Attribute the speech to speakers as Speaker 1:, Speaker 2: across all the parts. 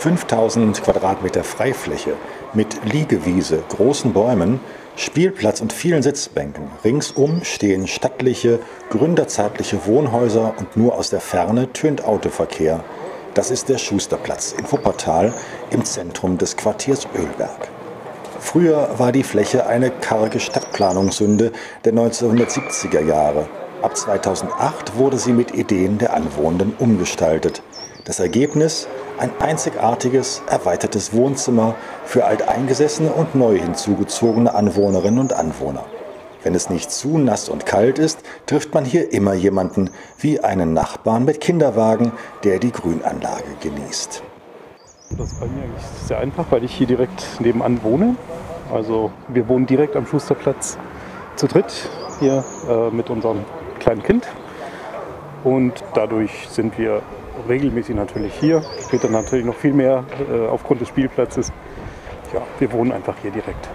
Speaker 1: 5000 Quadratmeter Freifläche mit Liegewiese, großen Bäumen, Spielplatz und vielen Sitzbänken. Ringsum stehen stattliche, gründerzeitliche Wohnhäuser und nur aus der Ferne tönt Autoverkehr. Das ist der Schusterplatz in Wuppertal im Zentrum des Quartiers Ölberg. Früher war die Fläche eine karge Stadtplanungssünde der 1970er Jahre. Ab 2008 wurde sie mit Ideen der Anwohnenden umgestaltet. Das Ergebnis ein einzigartiges, erweitertes Wohnzimmer für alteingesessene und neu hinzugezogene Anwohnerinnen und Anwohner. Wenn es nicht zu nass und kalt ist, trifft man hier immer jemanden, wie einen Nachbarn mit Kinderwagen, der die Grünanlage genießt.
Speaker 2: Das ist bei mir eigentlich sehr einfach, weil ich hier direkt nebenan wohne. Also wir wohnen direkt am Schusterplatz zu dritt hier äh, mit unserem kleinen Kind. Und dadurch sind wir regelmäßig natürlich hier. Später natürlich noch viel mehr äh, aufgrund des Spielplatzes. Ja, wir wohnen einfach hier direkt.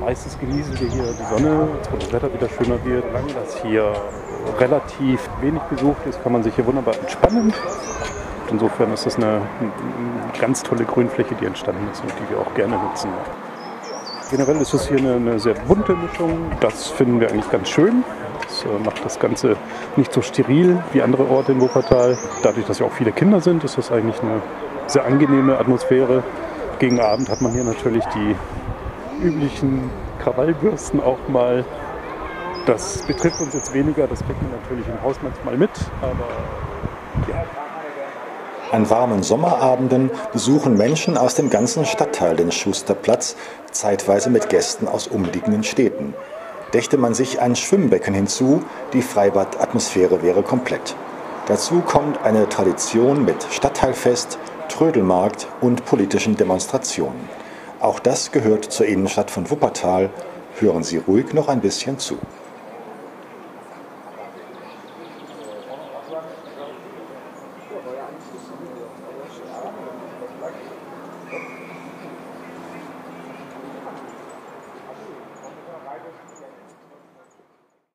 Speaker 2: Meistens genießen wir hier die Sonne, wo das Wetter wieder schöner wird. Solange das hier relativ wenig besucht ist, kann man sich hier wunderbar entspannen. Insofern ist das eine, eine ganz tolle Grünfläche, die entstanden ist und die wir auch gerne nutzen. Generell ist es hier eine, eine sehr bunte Mischung. Das finden wir eigentlich ganz schön. Äh, macht das Ganze nicht so steril wie andere Orte in Wuppertal. Dadurch, dass ja auch viele Kinder sind, ist das eigentlich eine sehr angenehme Atmosphäre. Gegen Abend hat man hier natürlich die üblichen Krawallbürsten auch mal. Das betrifft uns jetzt weniger, das kriegt man natürlich im Haus manchmal mit, aber ja.
Speaker 1: An warmen Sommerabenden besuchen Menschen aus dem ganzen Stadtteil den Schusterplatz, zeitweise mit Gästen aus umliegenden Städten dächte man sich ein Schwimmbecken hinzu, die Freibadatmosphäre wäre komplett. Dazu kommt eine Tradition mit Stadtteilfest, Trödelmarkt und politischen Demonstrationen. Auch das gehört zur Innenstadt von Wuppertal. Hören Sie ruhig noch ein bisschen zu.